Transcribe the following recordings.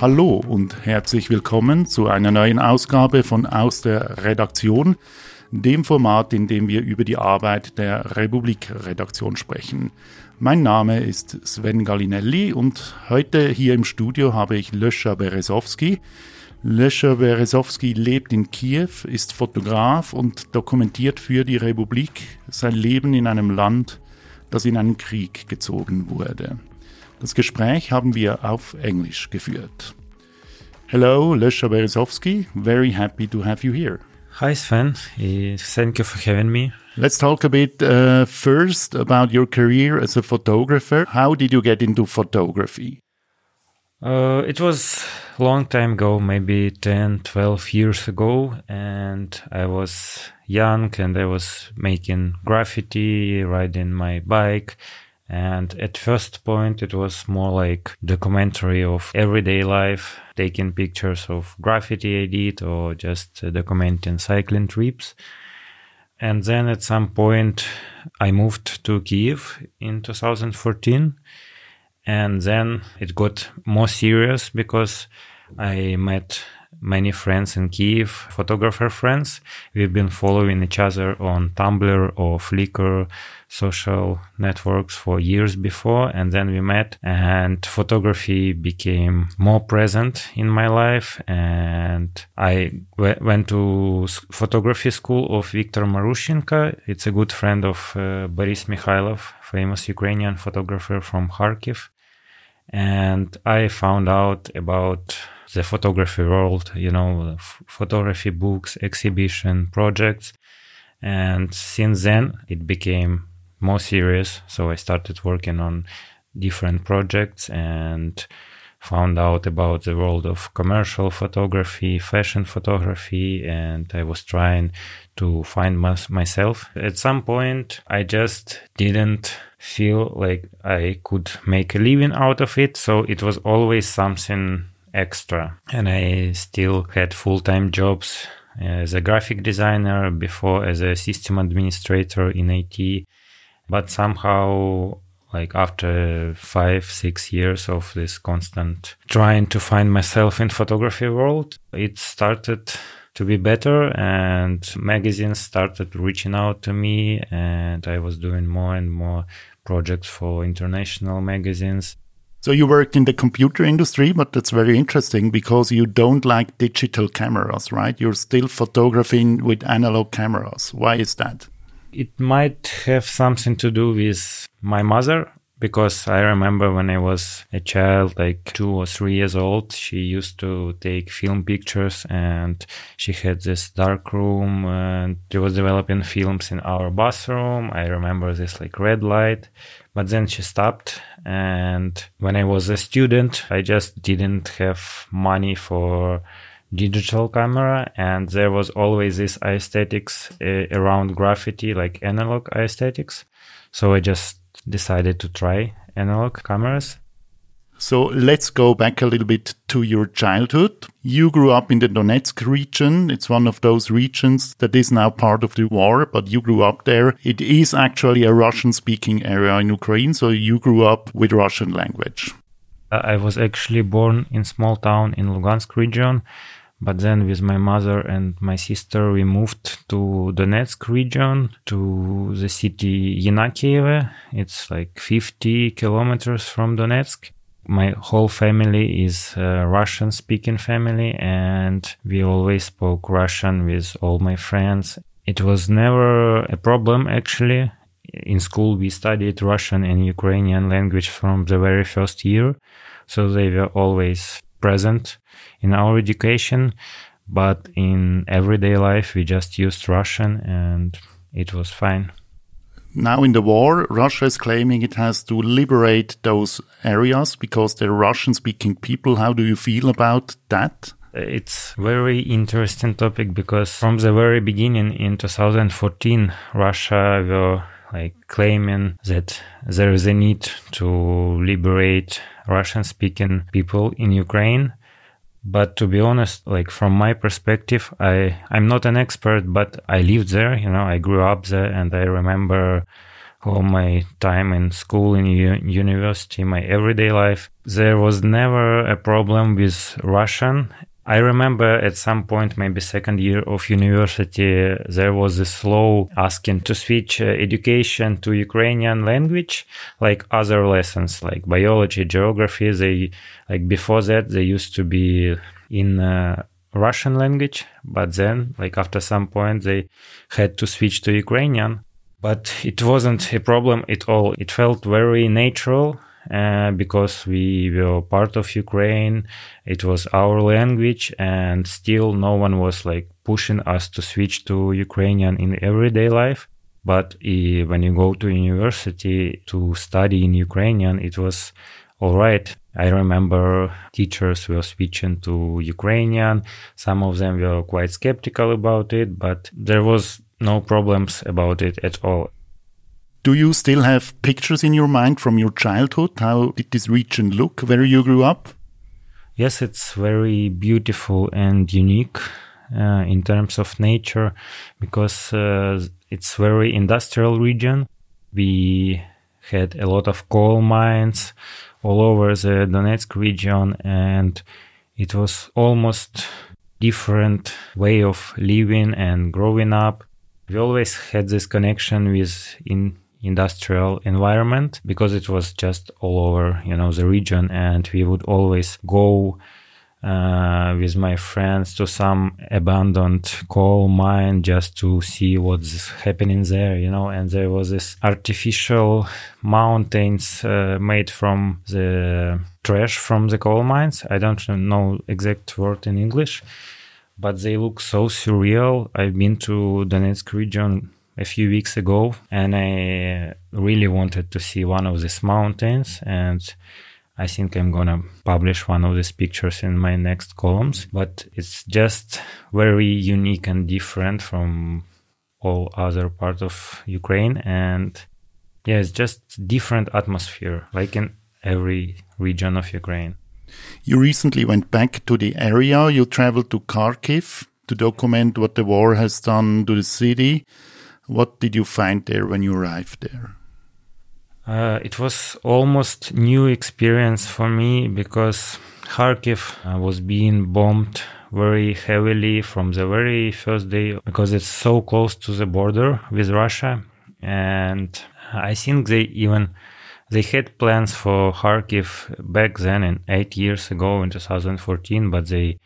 Hallo und herzlich willkommen zu einer neuen Ausgabe von Aus der Redaktion, dem Format, in dem wir über die Arbeit der Republik-Redaktion sprechen. Mein Name ist Sven Gallinelli und heute hier im Studio habe ich Löscher Beresowski. Löscher Beresowski lebt in Kiew, ist Fotograf und dokumentiert für die Republik sein Leben in einem Land, das in einen Krieg gezogen wurde. Das Gespräch haben wir auf Englisch geführt. Hello, Lesha Berezovsky. Very happy to have you here. Hi, Sven. Thank you for having me. Let's talk a bit uh, first about your career as a photographer. How did you get into photography? Uh, it was a long time ago, maybe 10, 12 years ago, and I was young and I was making graffiti, riding my bike, and at first point, it was more like documentary of everyday life, taking pictures of graffiti I did or just uh, documenting cycling trips. And then at some point, I moved to Kiev in 2014. And then it got more serious because I met many friends in Kiev, photographer friends. We've been following each other on Tumblr or Flickr social networks for years before. And then we met and photography became more present in my life. And I w- went to photography school of Viktor Marushchenko. It's a good friend of uh, Boris Mikhailov, famous Ukrainian photographer from Kharkiv. And I found out about the photography world, you know, photography books, exhibition, projects. And since then, it became more serious. So I started working on different projects and found out about the world of commercial photography, fashion photography, and I was trying to find myself. At some point, I just didn't feel like I could make a living out of it. So it was always something extra. And I still had full time jobs as a graphic designer, before as a system administrator in IT. But somehow, like after five, six years of this constant trying to find myself in photography world, it started to be better and magazines started reaching out to me and I was doing more and more projects for international magazines so you worked in the computer industry, but that's very interesting because you don't like digital cameras, right? You're still photographing with analog cameras. Why is that? It might have something to do with my mother because I remember when I was a child, like two or three years old, she used to take film pictures and she had this dark room and she was developing films in our bathroom. I remember this like red light, but then she stopped. And when I was a student, I just didn't have money for digital camera and there was always this aesthetics uh, around graffiti like analog aesthetics so i just decided to try analog cameras. So let's go back a little bit to your childhood. You grew up in the Donetsk region. It's one of those regions that is now part of the war, but you grew up there. It is actually a Russian speaking area in Ukraine. So you grew up with Russian language. Uh, I was actually born in small town in Lugansk region but then with my mother and my sister, we moved to Donetsk region, to the city Yenakievo. It's like 50 kilometers from Donetsk. My whole family is a Russian speaking family and we always spoke Russian with all my friends. It was never a problem actually. In school, we studied Russian and Ukrainian language from the very first year. So they were always present in our education, but in everyday life we just used Russian and it was fine. Now in the war, Russia is claiming it has to liberate those areas because they're Russian speaking people. How do you feel about that? It's very interesting topic because from the very beginning in 2014, Russia were like claiming that there is a need to liberate Russian speaking people in Ukraine. But to be honest, like from my perspective, I, I'm not an expert, but I lived there, you know, I grew up there and I remember all my time in school, in u- university, my everyday life, there was never a problem with Russian. I remember at some point, maybe second year of university, there was a slow asking to switch uh, education to Ukrainian language, like other lessons, like biology, geography. They like before that they used to be in uh, Russian language, but then, like after some point, they had to switch to Ukrainian. But it wasn't a problem at all. It felt very natural uh, because we were part of Ukraine. It was our language, and still no one was like pushing us to switch to Ukrainian in everyday life. But uh, when you go to university to study in Ukrainian, it was all right. I remember teachers were switching to Ukrainian. Some of them were quite skeptical about it, but there was no problems about it at all. Do you still have pictures in your mind from your childhood? How did this region look where you grew up? Yes, it's very beautiful and unique uh, in terms of nature because uh, it's very industrial region. We had a lot of coal mines all over the Donetsk region and it was almost different way of living and growing up. We always had this connection with in industrial environment because it was just all over you know the region and we would always go uh, with my friends to some abandoned coal mine just to see what's happening there, you know. And there was this artificial mountains uh, made from the trash from the coal mines. I don't know exact word in English, but they look so surreal. I've been to Donetsk region a few weeks ago and I really wanted to see one of these mountains and I think I'm gonna publish one of these pictures in my next columns, but it's just very unique and different from all other parts of Ukraine. And yeah, it's just different atmosphere, like in every region of Ukraine. You recently went back to the area. You traveled to Kharkiv to document what the war has done to the city. What did you find there when you arrived there? Uh, it was almost new experience for me because Kharkiv uh, was being bombed very heavily from the very first day because it's so close to the border with Russia, and I think they even they had plans for Kharkiv back then in eight years ago in 2014, but they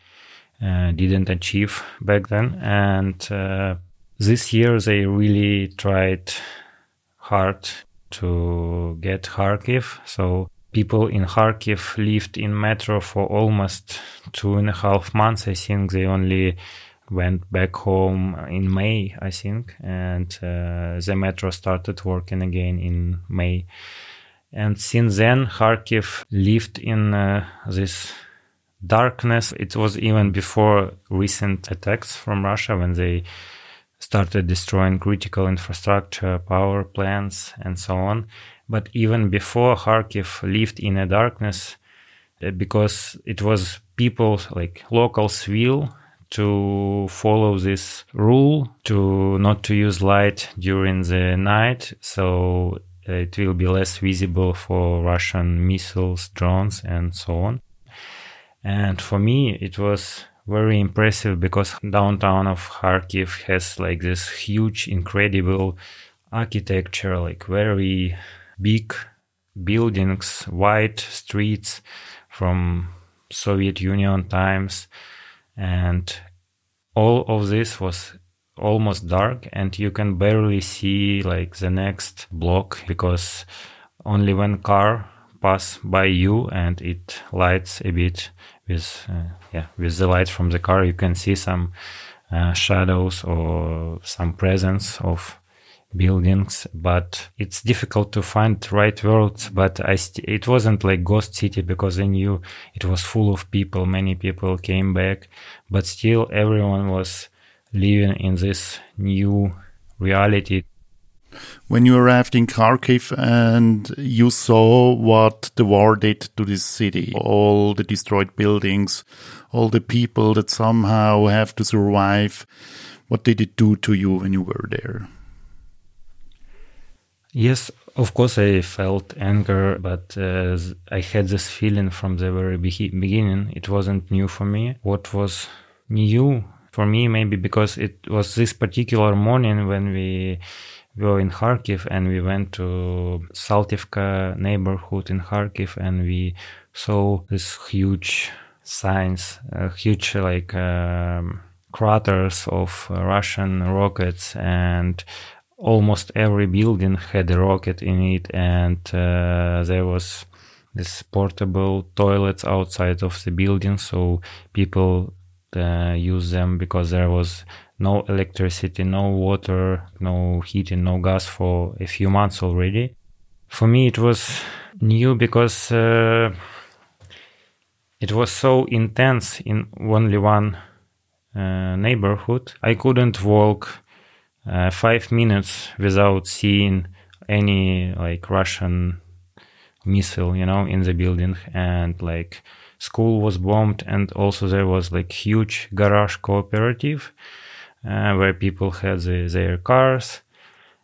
uh, didn't achieve back then, and uh, this year they really tried hard to get Kharkiv. So people in Kharkiv lived in metro for almost two and a half months. I think they only went back home in May, I think, and uh, the metro started working again in May. And since then, Kharkiv lived in uh, this darkness. It was even before recent attacks from Russia when they started destroying critical infrastructure, power plants, and so on. But even before Kharkiv lived in a darkness uh, because it was people, like locals' will to follow this rule to not to use light during the night so it will be less visible for Russian missiles, drones, and so on. And for me, it was very impressive because downtown of Kharkiv has like this huge, incredible architecture, like very big buildings, wide streets from Soviet Union times, and all of this was almost dark and you can barely see like the next block because only one car pass by you and it lights a bit with uh, yeah with the light from the car you can see some uh, shadows or some presence of buildings but it's difficult to find right words but i st- it wasn't like ghost city because i knew it was full of people many people came back but still everyone was living in this new reality when you arrived in Kharkiv and you saw what the war did to this city, all the destroyed buildings, all the people that somehow have to survive, what did it do to you when you were there? Yes, of course, I felt anger, but uh, I had this feeling from the very be- beginning. It wasn't new for me. What was new for me, maybe because it was this particular morning when we were in Kharkiv and we went to Saltivka neighborhood in Kharkiv and we saw this huge signs, uh, huge like um, craters of uh, Russian rockets and almost every building had a rocket in it, and uh, there was this portable toilets outside of the building, so people uh, use them because there was no electricity, no water, no heating, no gas for a few months already. For me, it was new because uh, it was so intense in only one uh, neighborhood. I couldn't walk uh, five minutes without seeing any like Russian missile, you know, in the building, and like school was bombed, and also there was like huge garage cooperative where people had the, their cars,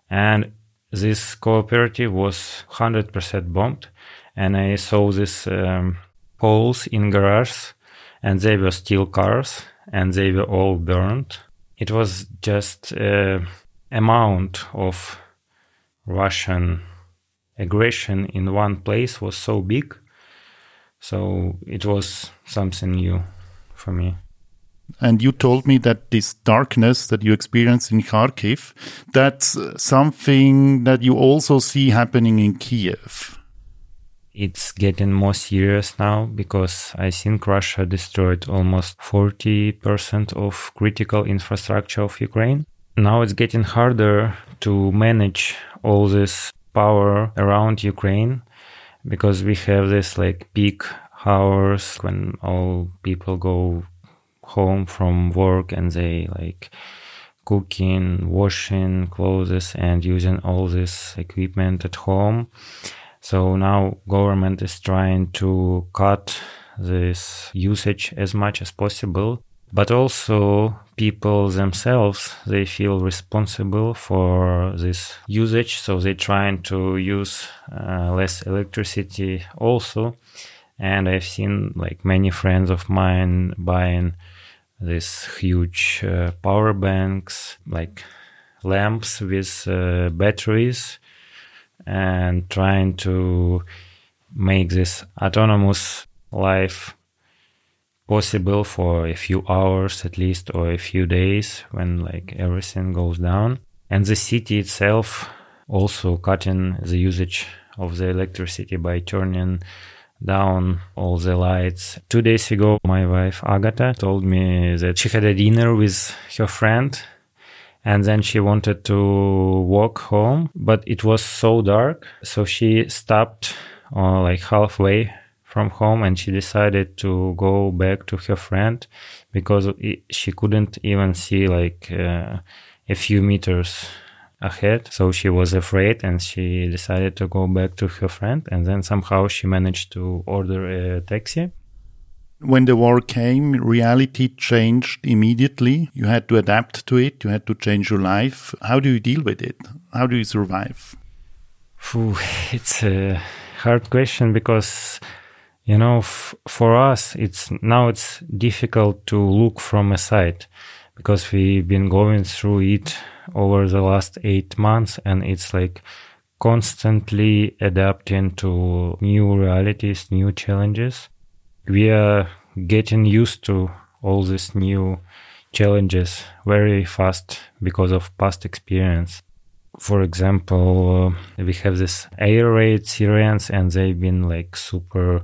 and this cooperative was 100% bombed, and I saw these um, holes in garage, and they were steel cars, and they were all burned it was just uh, amount of Russian aggression in one place was so big. So it was something new for me. And you told me that this darkness that you experienced in Kharkiv, that's something that you also see happening in Kiev it's getting more serious now because I think Russia destroyed almost 40% of critical infrastructure of Ukraine. Now it's getting harder to manage all this power around Ukraine because we have this like peak hours when all people go home from work and they like cooking, washing clothes and using all this equipment at home. So now government is trying to cut this usage as much as possible but also people themselves they feel responsible for this usage. So they're trying to use uh, less electricity also. And i've seen like many friends of mine buying these huge uh, power banks like lamps with uh, batteries and trying to make this autonomous life possible for a few hours at least or a few days when like everything goes down. And the city itself also cutting the usage of the electricity by turning down all the lights. Two days ago, my wife Agata told me that she had a dinner with her friend and then she wanted to walk home but it was so dark so she stopped uh, like halfway from home and she decided to go back to her friend because she couldn't even see like uh, a few meters ahead so she was afraid and she decided to go back to her friend and then somehow she managed to order a taxi when the war came, reality changed immediately. You had to adapt to it. You had to change your life. How do you deal with it? How do you survive? It's a hard question because you know for us it's now it's difficult to look from a side because we've been going through it over the last 8 months and it's like constantly adapting to new realities new challenges we are getting used to all these new challenges very fast because of past experience. For example, uh, we have this air raid sirens and they've been like super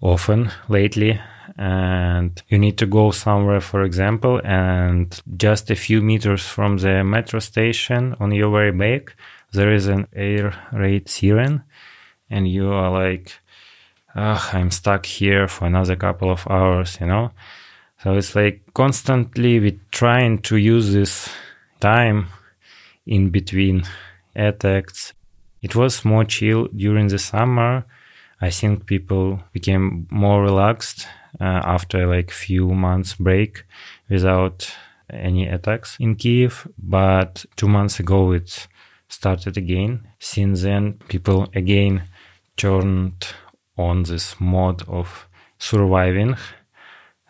often lately and you need to go somewhere for example and just a few meters from the metro station on your way back there is an air raid siren and you are like oh, I'm stuck here for another couple of hours, you know? So it's like constantly we trying to use this time in between attacks. It was more chill during the summer. I think people became more relaxed after like few months break without any attacks in Kiev. But two months ago, it started again. Since then, people again turned on this mode of surviving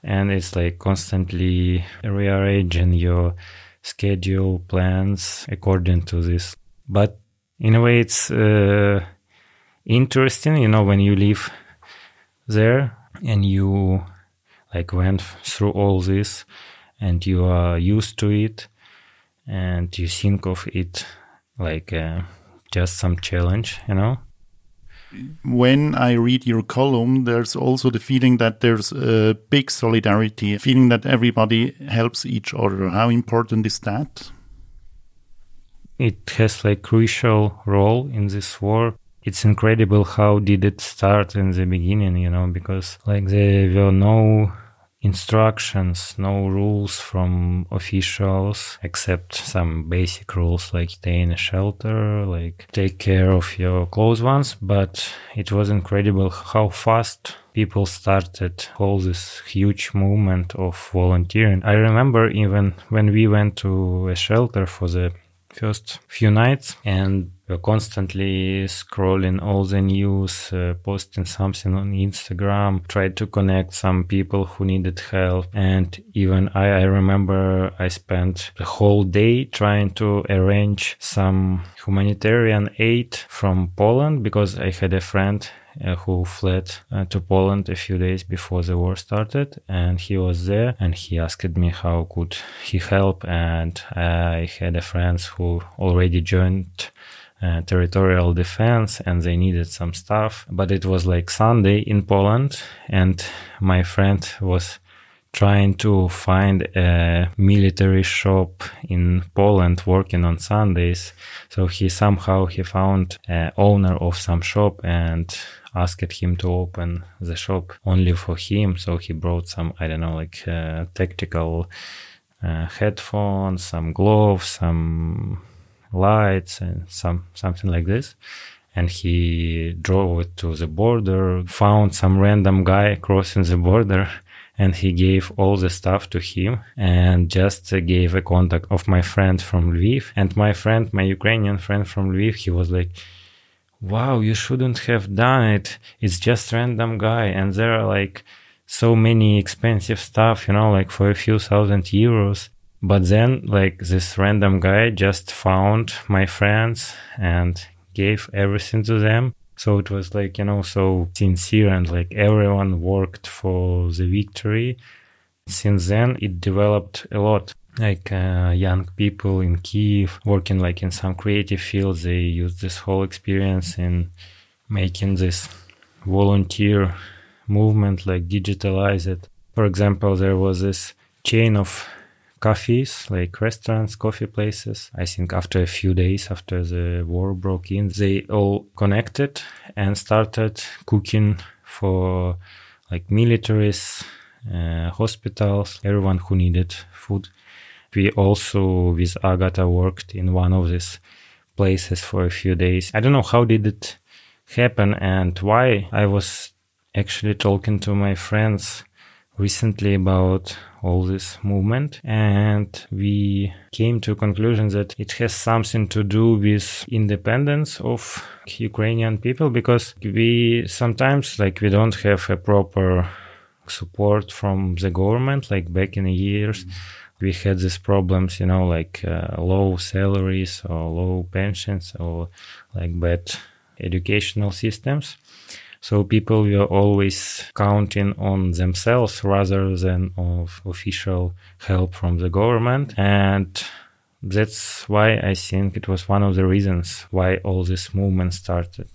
and it's like constantly rearranging your schedule plans according to this but in a way it's uh, interesting you know when you live there and you like went through all this and you are used to it and you think of it like uh, just some challenge you know when I read your column, there's also the feeling that there's a big solidarity, a feeling that everybody helps each other. How important is that? It has like crucial role in this war. It's incredible how did it start in the beginning, you know, because like there were no instructions, no rules from officials except some basic rules like stay in a shelter, like take care of your close ones. But it was incredible how fast people started all this huge movement of volunteering. I remember even when we went to a shelter for the first few nights and we're constantly scrolling all the news, uh, posting something on Instagram, tried to connect some people who needed help. And even I, I remember I spent the whole day trying to arrange some humanitarian aid from Poland because I had a friend uh, who fled uh, to Poland a few days before the war started, and he was there, and he asked me how could he help, and I had a friends who already joined. Uh, territorial defense and they needed some stuff but it was like sunday in poland and my friend was trying to find a military shop in Poland working on Sundays. So he somehow he found owner of some shop and asked him to open the shop only for him. So he brought some I don't know like uh, tactical uh, headphones, some gloves, some lights, and some something like this and he drove it to the border, found some random guy crossing the border, and he gave all the stuff to him and just gave a contact of my friend from Lviv. And my friend, my Ukrainian friend from Lviv, he was like, wow, you shouldn't have done it. It's just random guy. And there are like so many expensive stuff, you know, like for a few thousand euros. But then like this random guy just found my friends and gave everything to them so it was like, you know, so sincere and like everyone worked for the victory. Since then, it developed a lot. Like uh, young people in Kiev working like in some creative fields, they use this whole experience in making this volunteer movement, like digitalize it. For example, there was this chain of cafes, like restaurants, coffee places. I think after a few days after the war broke in, they all connected and started cooking for like militaries, uh, hospitals, everyone who needed food. We also with Agata worked in one of these places for a few days. I don't know how did it happen and why I was actually talking to my friends recently about all this movement and we came to a conclusion that it has something to do with independence of Ukrainian people because we sometimes like we don't have a proper support from the government like back in the years mm-hmm. we had these problems you know like uh, low salaries or low pensions or like bad educational systems so people were always counting on themselves rather than of official help from the government. And that's why I think it was one of the reasons why all this movement started.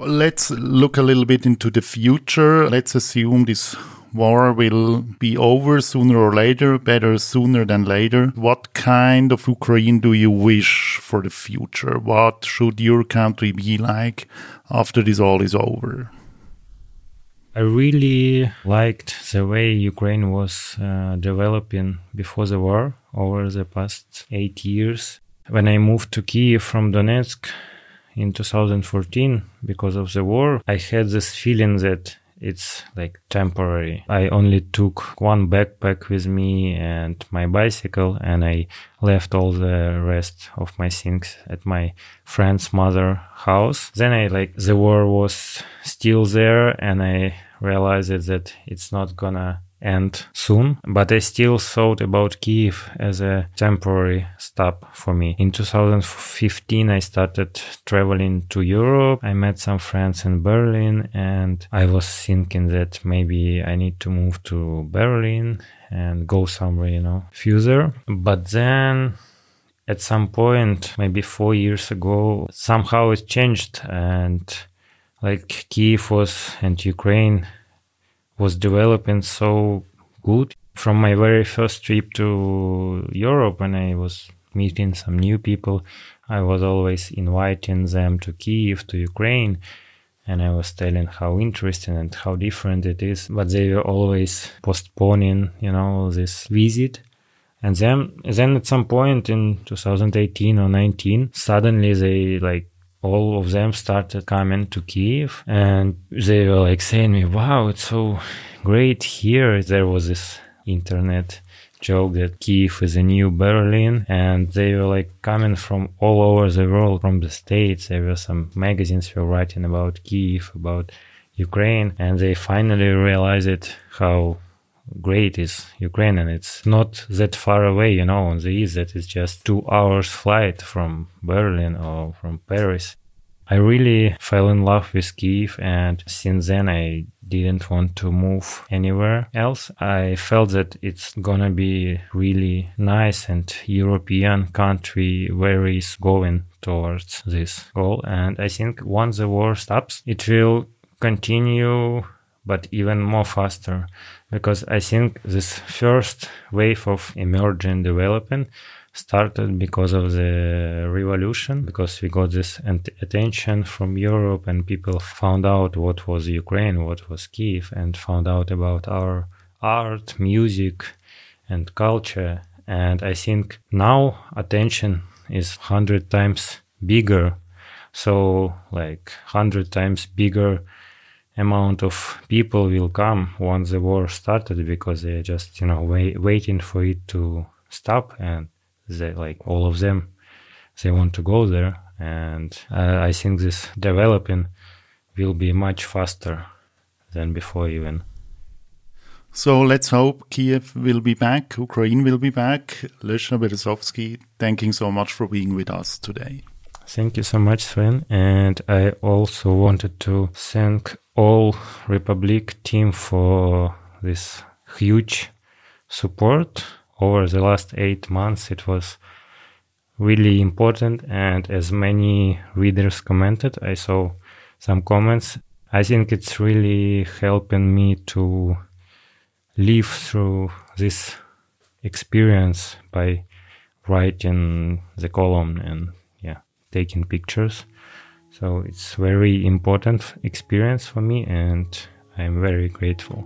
Let's look a little bit into the future. Let's assume this war will be over sooner or later, better sooner than later. What kind of Ukraine do you wish for the future? What should your country be like after this all is over? I really liked the way Ukraine was uh, developing before the war over the past eight years. When I moved to Kiev from Donetsk in 2014 because of the war, I had this feeling that it's like temporary. I only took one backpack with me and my bicycle and I left all the rest of my things at my friend's mother house. Then I like the war was still there and I realized that it's not gonna end soon, but I still thought about Kiev as a temporary stop for me. In 2015, I started traveling to Europe. I met some friends in Berlin and I was thinking that maybe I need to move to Berlin and go somewhere, you know, further. But then at some point, maybe four years ago, somehow it changed and like Kiev was and Ukraine was developing so good. From my very first trip to Europe, when I was meeting some new people, I was always inviting them to Kiev, to Ukraine, and I was telling how interesting and how different it is. But they were always postponing, you know, this visit. And then, then at some point in 2018 or 19, suddenly they like all of them started coming to Kiev and they were like saying me, wow, it's so great here. There was this internet joke that Kiev is a new Berlin and they were like coming from all over the world, from the States. There were some magazines were writing about Kiev, about Ukraine and they finally realized it, how great is Ukraine and it's not that far away, you know, on the east that is just two hours flight from Berlin or from Paris. I really fell in love with Kiev and since then I didn't want to move anywhere else. I felt that it's gonna be really nice and European country where is going towards this goal. And I think once the war stops, it will continue but even more faster because I think this first wave of emerging development started because of the revolution because we got this attention from Europe and people found out what was Ukraine what was Kiev and found out about our art music and culture. And I think now attention is 100 times bigger. So like 100 times bigger amount of people will come once the war started because they're just you know wait, waiting for it to stop and they like all of them they want to go there and uh, i think this developing will be much faster than before even so let's hope Kiev will be back, Ukraine will be back. Lesha Berezovsky, thanking so much for being with us today. Thank you so much, Sven. And I also wanted to thank all Republik team for this huge support over the last eight months. It was really important, and as many readers commented, I saw some comments. I think it's really helping me to live through this experience by writing the column and taking pictures. So it's very important experience for me and I'm very grateful.